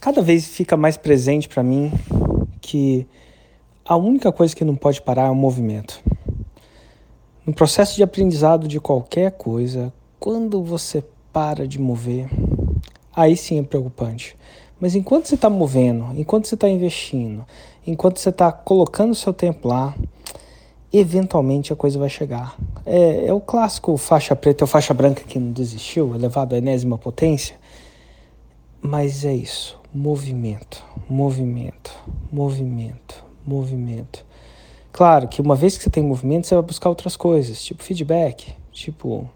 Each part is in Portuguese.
cada vez fica mais presente para mim que a única coisa que não pode parar é o movimento. No processo de aprendizado de qualquer coisa, quando você para de mover, aí sim é preocupante. Mas enquanto você está movendo, enquanto você está investindo, enquanto você está colocando o seu tempo lá, eventualmente a coisa vai chegar. É, é o clássico faixa preta ou faixa branca que não desistiu, elevado à enésima potência. Mas é isso, movimento, movimento, movimento, movimento. Claro que uma vez que você tem movimento, você vai buscar outras coisas, tipo feedback, tipo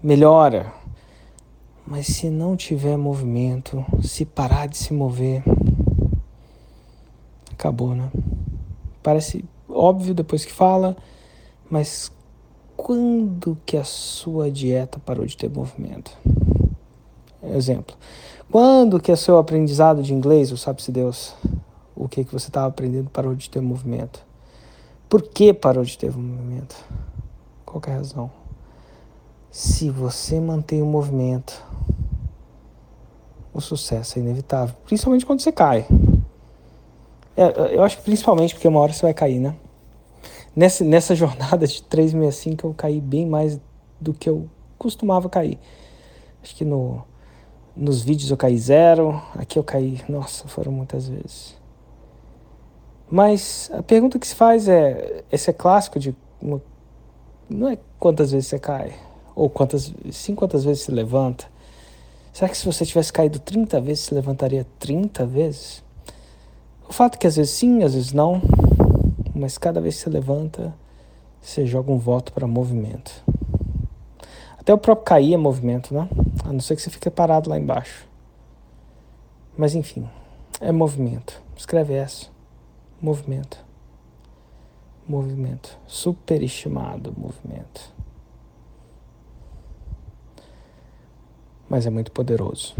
melhora. Mas se não tiver movimento, se parar de se mover, acabou, né? Parece óbvio depois que fala, mas quando que a sua dieta parou de ter movimento? Exemplo. Quando que o seu aprendizado de inglês, ou sabe-se Deus, o que, que você estava aprendendo, parou de ter movimento? Por que parou de ter movimento? Qual é a razão? Se você mantém o movimento, o sucesso é inevitável, principalmente quando você cai. É, eu acho que principalmente porque uma hora você vai cair, né? Nessa, nessa jornada de 365 eu caí bem mais do que eu costumava cair. Acho que no, nos vídeos eu caí zero, aqui eu caí, nossa, foram muitas vezes. Mas a pergunta que se faz é, esse é clássico de uma, não é quantas vezes você cai, ou quantas, sim quantas vezes se levanta. Será que se você tivesse caído 30 vezes, se levantaria 30 vezes? O fato é que às vezes sim, às vezes não, mas cada vez que você levanta, você joga um voto para movimento. Até o próprio cair é movimento, né? A não ser que você fique parado lá embaixo. Mas enfim, é movimento. Escreve essa. Movimento. Movimento. Superestimado movimento. Mas é muito poderoso.